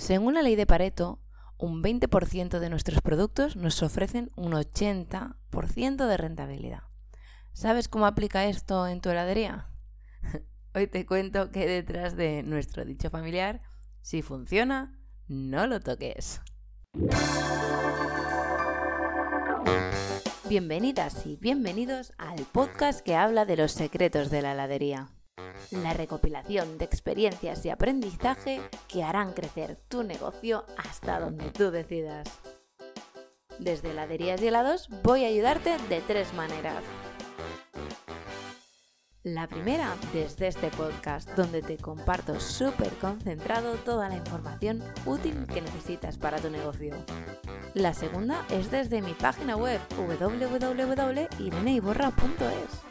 Según la ley de Pareto, un 20% de nuestros productos nos ofrecen un 80% de rentabilidad. ¿Sabes cómo aplica esto en tu heladería? Hoy te cuento que detrás de nuestro dicho familiar, si funciona, no lo toques. Bienvenidas y bienvenidos al podcast que habla de los secretos de la heladería. La recopilación de experiencias y aprendizaje que harán crecer tu negocio hasta donde tú decidas. Desde heladerías y helados voy a ayudarte de tres maneras. La primera desde este podcast, donde te comparto súper concentrado toda la información útil que necesitas para tu negocio. La segunda es desde mi página web www.ireneiborra.es,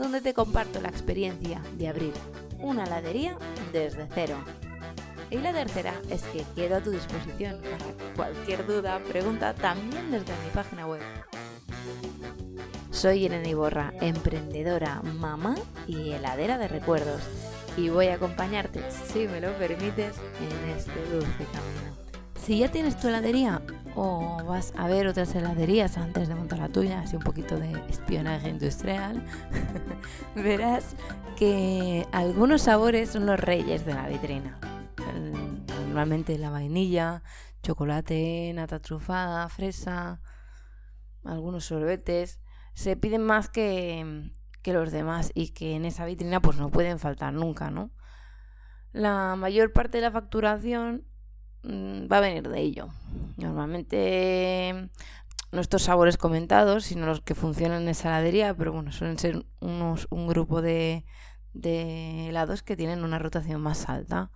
donde te comparto la experiencia de abrir una heladería desde cero. Y la tercera es que quedo a tu disposición para cualquier duda, pregunta también desde mi página web. Soy Irene Iborra, emprendedora, mamá y heladera de recuerdos. Y voy a acompañarte, si me lo permites, en este dulce camino. Si ya tienes tu heladería o vas a ver otras heladerías antes de montar la tuya, así un poquito de espionaje industrial, verás que algunos sabores son los reyes de la vitrina. Normalmente la vainilla, chocolate, nata trufada, fresa, algunos sorbetes se piden más que, los demás y que en esa vitrina pues no pueden faltar nunca, ¿no? La mayor parte de la facturación va a venir de ello. Normalmente no estos sabores comentados, sino los que funcionan en esa heladería, pero bueno, suelen ser unos, un grupo de, de helados que tienen una rotación más alta.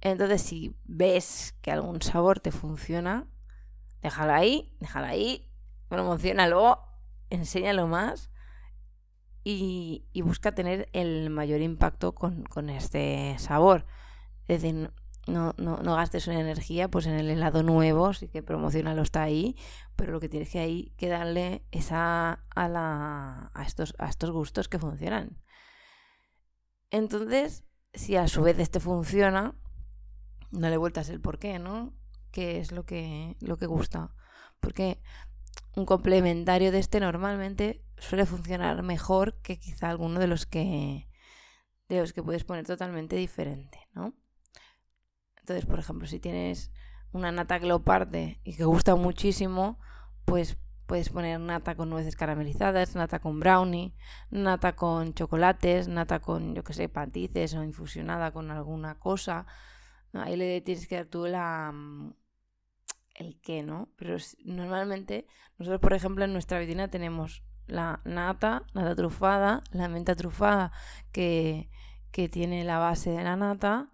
Entonces, si ves que algún sabor te funciona, déjalo ahí, déjalo ahí, promocionalo enséñalo más y, busca tener el mayor impacto con, este sabor. Es decir, no, no, no, gastes una energía pues en el helado nuevo, sí que promocionalo está ahí, pero lo que tienes que, ahí, que darle es a, la, a, estos, a estos gustos que funcionan. Entonces, si a su vez este funciona, no le vueltas el por qué, ¿no? ¿Qué es lo que, lo que gusta? Porque un complementario de este normalmente suele funcionar mejor que quizá alguno de los que de los que puedes poner totalmente diferente, ¿no? Entonces, por ejemplo, si tienes una nata que lo parte y que gusta muchísimo, pues puedes poner nata con nueces caramelizadas, nata con brownie, nata con chocolates, nata con, yo que sé, patices o infusionada con alguna cosa. Ahí le tienes que dar tú la, mm, el qué, ¿no? Pero normalmente nosotros, por ejemplo, en nuestra vitrina tenemos la nata, nata trufada, la menta trufada que, que tiene la base de la nata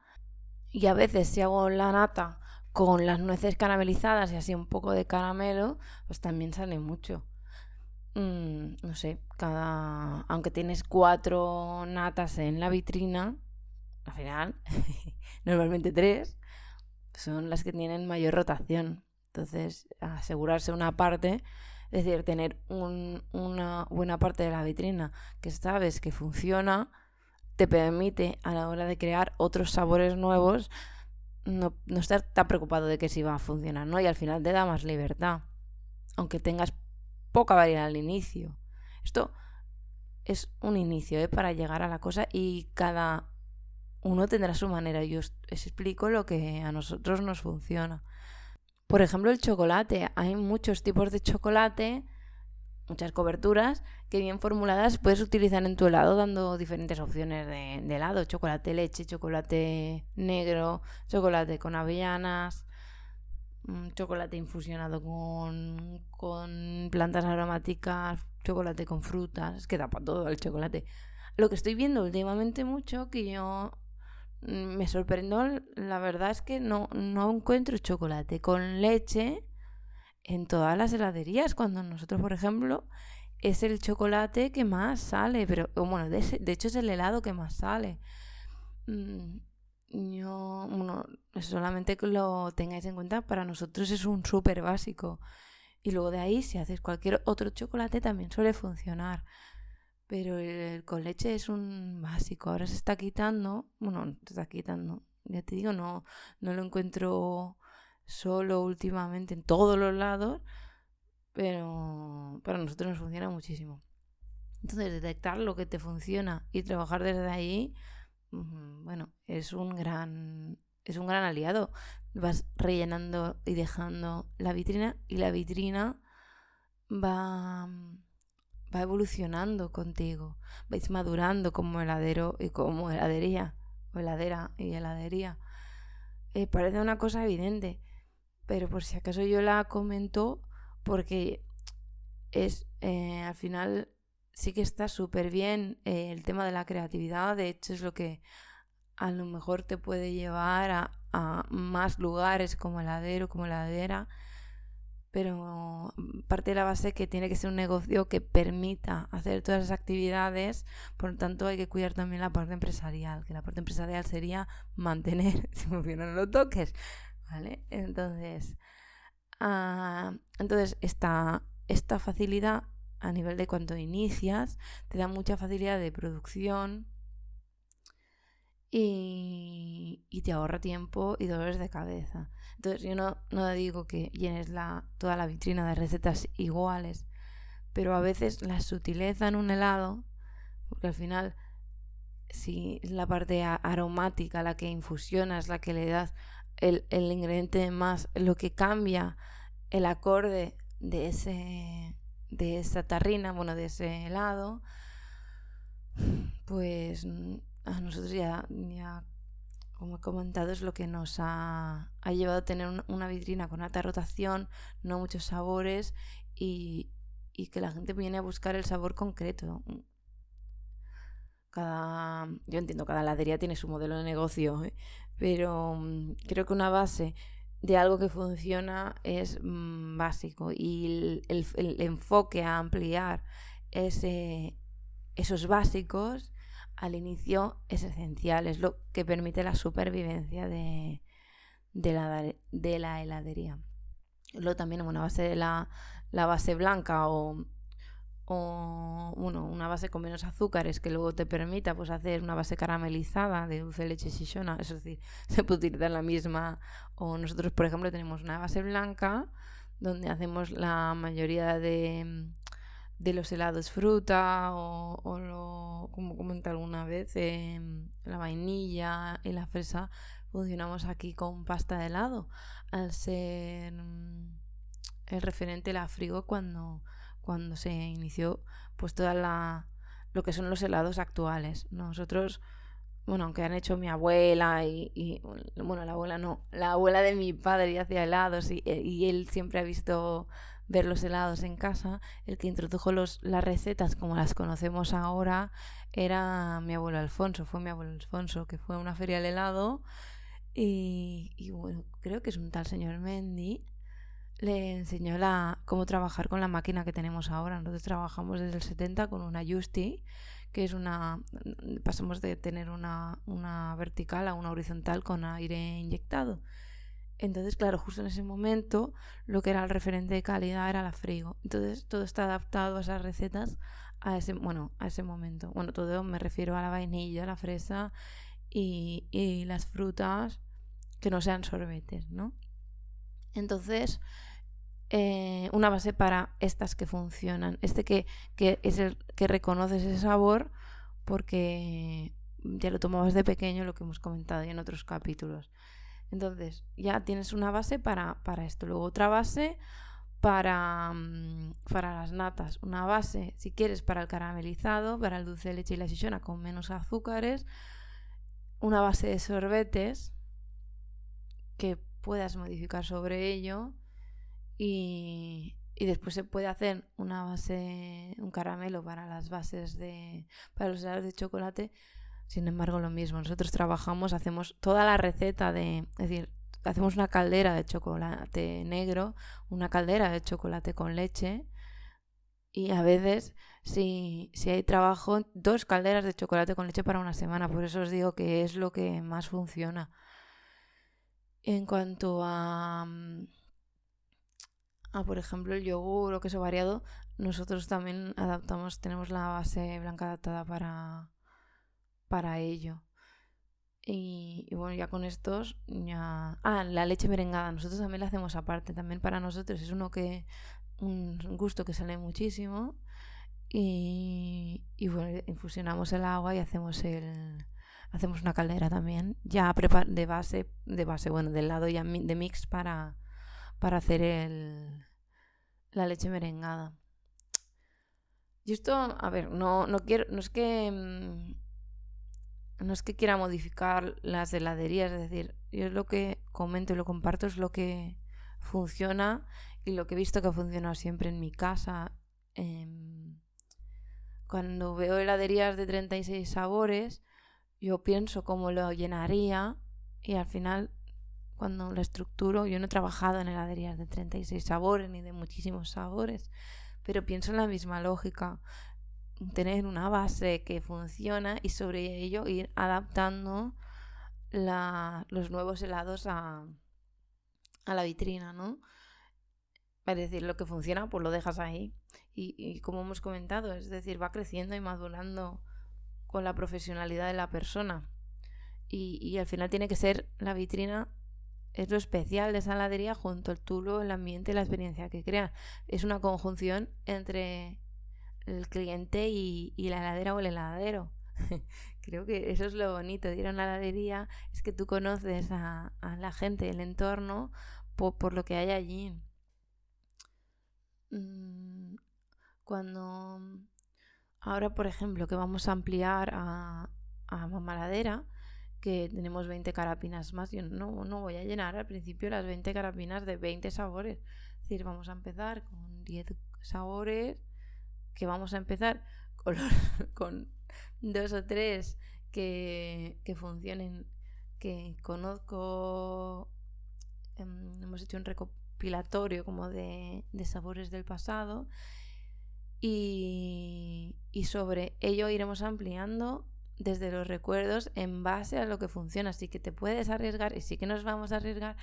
y a veces si hago la nata con las nueces caramelizadas y así un poco de caramelo, pues también sale mucho. Mm, no sé, cada. Aunque tienes cuatro natas en la vitrina, al final, normalmente tres, son las que tienen mayor rotación. Entonces, asegurarse una parte, es decir, tener una buena parte de la vitrina que sabes que funciona, te permite a la hora de crear otros sabores nuevos no, estar tan preocupado de que si va a funcionar, ¿no? Y al final te da más libertad, aunque tengas poca variedad al inicio. Esto es un inicio ¿eh? para llegar a la cosa y cada uno tendrá su manera. Yo os explico lo que a nosotros nos funciona. Por ejemplo, el chocolate. Hay muchos tipos de chocolate, muchas coberturas, que bien formuladas puedes utilizar en tu helado dando diferentes opciones de, helado. Chocolate leche, chocolate negro, chocolate con avellanas, mm, chocolate infusionado con, con plantas aromáticas, chocolate con frutas. Es que da para todo el chocolate. Lo que estoy viendo últimamente mucho, que yo me sorprendió, la verdad es que no, no encuentro chocolate con leche en todas las heladerías, cuando nosotros, por ejemplo, es el chocolate que más sale, pero bueno, de, de hecho es el helado que más sale. Mm, yo, bueno, solamente que lo tengáis en cuenta, para nosotros es un súper básico. Y luego de ahí, si haces cualquier otro chocolate, también suele funcionar. Pero el con leche es un básico. Ahora se está quitando, bueno, se está quitando. Ya te digo, no, no lo encuentro solo últimamente en todos los lados, pero para nosotros nos funciona muchísimo. Entonces, detectar lo que te funciona y trabajar desde ahí, bueno, es un gran es un gran aliado. Vas rellenando y dejando la vitrina y la vitrina va va evolucionando contigo, vais madurando como heladero y como heladería, o heladera y heladería. Eh, parece una cosa evidente, pero por si acaso yo la comento porque es eh, al final sí que está súper bien eh, el tema de la creatividad, de hecho es lo que a lo mejor te puede llevar a, a más lugares como heladero, como heladera pero parte de la base que tiene que ser un negocio que permita hacer todas esas actividades, por lo tanto hay que cuidar también la parte empresarial, que la parte empresarial sería mantener, si funcionan los toques, ¿vale? Entonces, ah, entonces esta, esta facilidad a nivel de cuando inicias te da mucha facilidad de producción, y, te ahorra tiempo y dolores de cabeza. Entonces yo no, no digo que llenes la, toda la vitrina de recetas iguales, pero a veces la sutileza en un helado, porque al final si es la parte aromática la que infusionas, la que le das el, el ingrediente más, lo que cambia el acorde de ese de esa tarrina, bueno, de ese helado, pues a nosotros ya, ya, como he comentado, es lo que nos ha, ha llevado a tener una vitrina con alta rotación, no muchos sabores y, y que la gente viene a buscar el sabor concreto. Cada, yo entiendo, cada heladería tiene su modelo de negocio, ¿eh? pero mm, creo que una base de algo que funciona es mm, básico y el, el, enfoque a ampliar ese, esos básicos al inicio es esencial, es lo que permite la supervivencia de, de, la, de la heladería. Luego también una base de la, la base blanca o, o bueno, una base con menos azúcares que luego te permita pues hacer una base caramelizada de dulce de leche shishona, es decir, se puede utilizar la misma. O nosotros por ejemplo tenemos una base blanca donde hacemos la mayoría de de los helados fruta o, lo, como comenté alguna vez, em, la vainilla y la fresa. Funcionamos aquí con pasta de helado al ser mm, el referente la frigo cuando, cuando se inició pues toda la lo que son los helados actuales. Nosotros, bueno, aunque han hecho mi abuela y, bueno, la abuela no, la abuela de mi padre hacía helados y, y él siempre ha visto ver los helados en casa, el que introdujo los, las recetas como las conocemos ahora era mi abuelo Alfonso, fue mi abuelo Alfonso, que fue a una feria del helado y, y bueno, creo que es un tal señor Mendy, le enseñó la, cómo trabajar con la máquina que tenemos ahora. Nosotros trabajamos desde el 70 con una Justi, que es una... pasamos de tener una, una vertical a una horizontal con aire inyectado. Entonces, claro, justo en ese momento lo que era el referente de calidad era la frigo. Entonces, todo está adaptado a esas recetas a ese, bueno, a ese momento. Bueno, todo me refiero a la vainilla, la fresa y, y las frutas que no sean sorbetes, ¿no? Entonces, eh, una base para estas que funcionan. Este que, que es el que reconoces ese sabor porque ya lo tomabas de pequeño, lo que hemos comentado en otros capítulos. Entonces, ya tienes una base para, para esto. Luego otra base para, mm, para las natas. Una base, si quieres, para el caramelizado, para el dulce de leche y la chichona con menos azúcares. Una base de sorbetes que puedas modificar sobre ello. Y, y después se puede hacer una base, un caramelo para las bases de, para los helados de chocolate sin embargo, lo mismo, nosotros trabajamos, hacemos toda la receta de, es decir, hacemos una caldera de chocolate negro, una caldera de chocolate con leche y a veces si, si hay trabajo, dos calderas de chocolate con leche para una semana. Por eso os digo que es lo que más funciona. En cuanto a, a por ejemplo, el yogur o queso variado, nosotros también adaptamos, tenemos la base blanca adaptada para, para ello. Y, bueno, ya con estos, ya... Ah, la leche merengada, nosotros también la hacemos aparte, también para nosotros es uno que, un gusto que sale muchísimo. Y, y bueno, infusionamos el agua y hacemos el, hacemos una caldera también, ya de base, de base, bueno, del lado ya de mix para, para hacer el, la leche merengada. Y esto, a ver, no, no quiero, no es que mm, no es que quiera modificar las heladerías, es decir, yo lo que comento y lo comparto es lo que funciona y lo que he visto que ha funcionado siempre en mi casa. Em, cuando veo heladerías de 36 sabores, yo pienso cómo lo llenaría y al final cuando lo estructuro, yo no he trabajado en heladerías de 36 sabores ni de muchísimos sabores, pero pienso en la misma lógica tener una base que funciona y sobre ello ir adaptando los nuevos helados a, a la vitrina, ¿no? Es decir, lo que funciona, pues lo dejas ahí. Y, como hemos comentado, es decir, va creciendo y madurando con la profesionalidad de la persona. Y, y al final tiene que ser la vitrina, es lo especial de esa heladería junto al tulo, el ambiente y la experiencia que crea. Es una conjunción entre el cliente y, la heladera o el heladero. Creo que eso es lo bonito de ir a una heladería, es que tú conoces a, la gente, el entorno, por, lo que hay allí. Mm, cuando ahora, por ejemplo, que vamos a ampliar a, a mamaladera, que tenemos 20 carapinas más, yo no, no voy a llenar al principio las 20 carapinas de 20 sabores. Es decir, vamos a empezar con 10 sabores que vamos a empezar con, dos o tres que, funcionen, que conozco, em, hemos hecho un recopilatorio como de, sabores del pasado y, sobre ello iremos ampliando desde los recuerdos en base a lo que funciona. Así que te puedes arriesgar y sí que nos vamos a arriesgar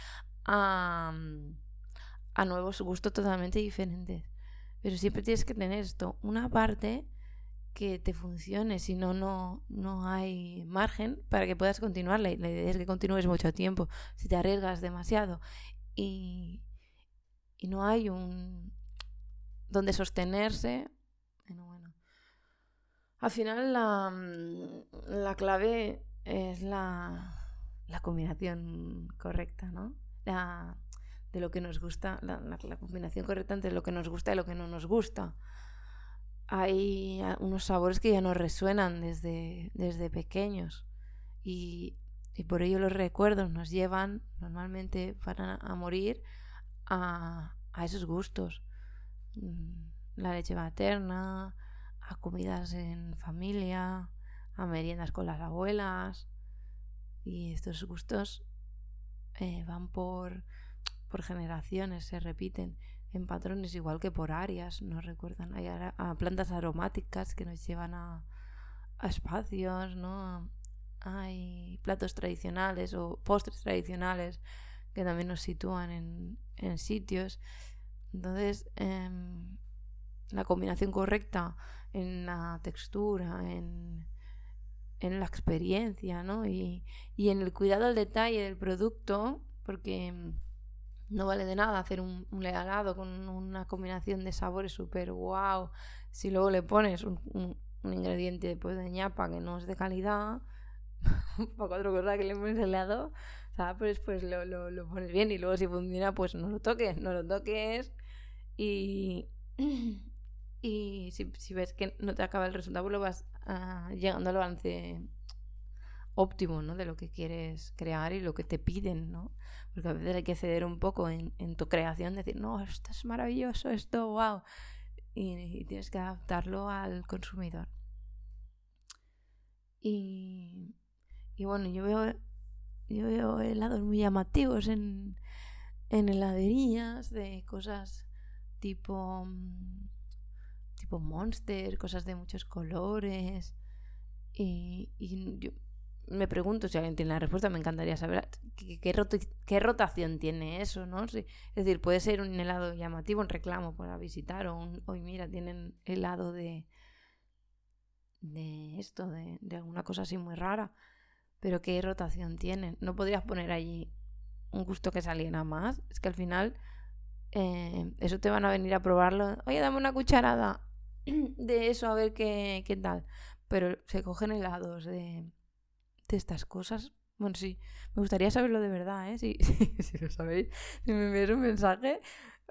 a, a nuevos gustos totalmente diferentes. Pero siempre tienes que tener esto, una parte que te funcione, si no, no hay margen para que puedas continuar. La, idea es que continúes mucho tiempo. Si te arriesgas demasiado y, y no hay un donde sostenerse. Al final la, la clave es la, la combinación correcta, ¿no? La, de lo que nos gusta, la, combinación correcta entre lo que nos gusta y lo que no nos gusta. Hay unos sabores que ya nos resuenan desde, desde pequeños y, por ello los recuerdos nos llevan normalmente para a morir a, a esos gustos. Mm, la leche materna, a comidas en familia, a meriendas con las abuelas. Y estos gustos eh, van por por generaciones, se repiten en patrones igual que por áreas, nos recuerdan hay a, plantas aromáticas que nos llevan a, espacios, ¿no? Hay platos tradicionales o postres tradicionales que también nos sitúan en, sitios. Entonces, em, la combinación correcta en la textura, en, en la experiencia, ¿no? Y, y en el cuidado al detalle del producto, porque no vale de nada hacer un, un helado con una combinación de sabores súper wow. Si luego le pones un, ingrediente pues, de ñapa que no es de calidad, para cuatro cosas que le pones helado, Pues, pues lo, lo, lo, pones bien y luego si funciona, pues no lo toques, no lo toques. Y, y si, ves que no te acaba el resultado, lo vas ah, llegando al balance óptimo, ¿no? De lo que quieres crear y lo que te piden, ¿no? Porque a veces hay que ceder un poco en, tu creación, decir, no, esto es maravilloso, esto, wow. Y, tienes que adaptarlo al consumidor. Y, y bueno, yo veo, yo veo helados muy llamativos en, en heladerías de cosas tipo tipo monster, cosas de muchos colores. Y, yo, me pregunto si alguien tiene la respuesta, me encantaría saber qué, rotación tiene eso, ¿no? es decir, puede ser un helado llamativo, un reclamo para visitar, o hoy mira, tienen helado de, de esto, de, alguna cosa así muy rara. pero ¿qué rotación tienen? No podrías poner allí un gusto que saliera más. Es que al final eh, eso te van a venir a probarlo. Oye, dame una cucharada de eso a ver qué, qué tal. Pero se cogen helados de, de estas cosas. Bueno, sí, me gustaría saberlo de verdad, ¿eh? Si, si, lo sabéis, si me enviáis un mensaje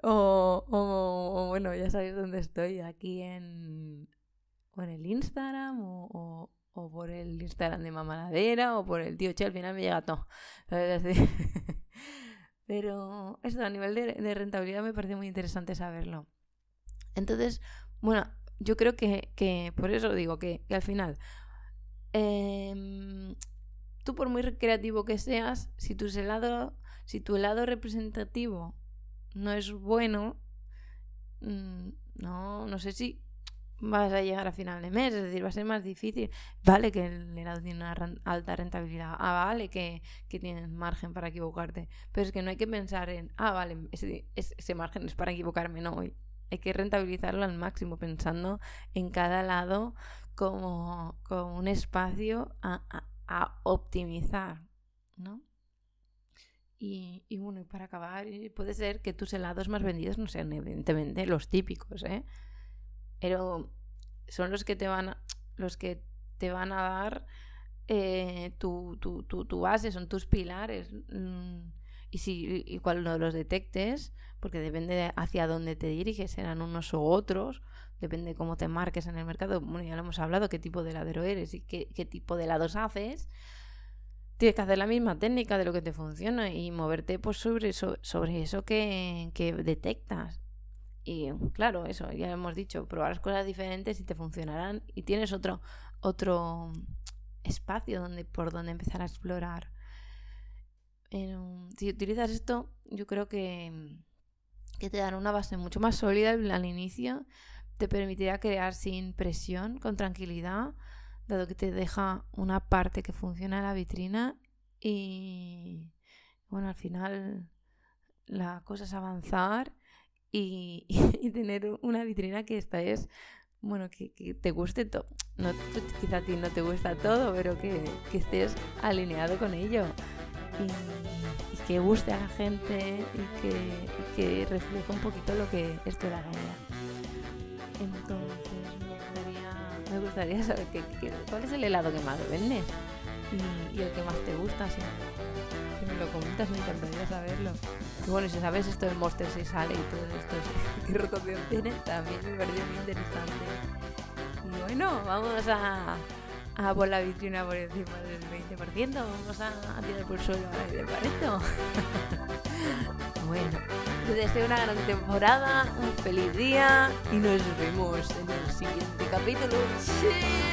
o, o, bueno, ya sabéis dónde estoy, aquí en, o en el Instagram o, o, por el Instagram de Mamaladera o por el tío Che, al final me llega todo. Pero esto a nivel de, rentabilidad me parece muy interesante saberlo. Entonces, bueno, yo creo que, que por eso digo que, al final, em, tú por muy creativo que seas, si tu helado, si tu helado representativo no es bueno, mm, no, no sé si vas a llegar a final de mes, es decir, va a ser más difícil. Vale que el helado tiene una alta rentabilidad, ah, vale que, que tienes margen para equivocarte, pero es que no hay que pensar en, ah, vale, ese, ese margen es para equivocarme, no, hay que rentabilizarlo al máximo, pensando en cada lado como, como un espacio a, a, optimizar, ¿no? Y, y, bueno, para acabar, puede ser que tus helados más vendidos no sean evidentemente los típicos, ¿eh? pero son los que te van a, los que te van a dar eh, tu, tu, tu, base, son tus pilares. Mm, y, si, y cuando los detectes, porque depende de hacia dónde te diriges, serán unos u otros, depende de cómo te marques en el mercado. Bueno, ya lo hemos hablado, qué tipo de heladero eres y qué, qué tipo de helados haces. Tienes que hacer la misma técnica de lo que te funciona y moverte pues, sobre, sobre eso que, que detectas. Y claro, eso, ya hemos dicho, probar cosas diferentes y te funcionarán y tienes otro, otro espacio donde, por donde empezar a explorar. Si utilizas esto, yo creo que, que te dará una base mucho más sólida al inicio, te permitirá crear sin presión, con tranquilidad, dado que te deja una parte que funciona en la vitrina y bueno, al final la cosa es avanzar y, tener una vitrina que esta es, bueno, que, te guste todo. No, quizá a ti no te gusta todo, pero que, estés alineado con ello. Y, que guste a la gente y que, que refleje un poquito lo que es tu heladería. Entonces me gustaría, saber que, cuál es el helado que más vendes y, y el que más te gusta. Si, me lo comentas, me encantaría saberlo. Y bueno, si sabes esto del Monster si sale y todo esto, qué rotación tiene, también me pareció muy interesante. Y bueno, vamos a, a por la vitrina por encima del 20%, vamos a tirar por suelo a ver bueno, te deseo una gran temporada, un feliz día y nos vemos en el siguiente capítulo. ¡Sí!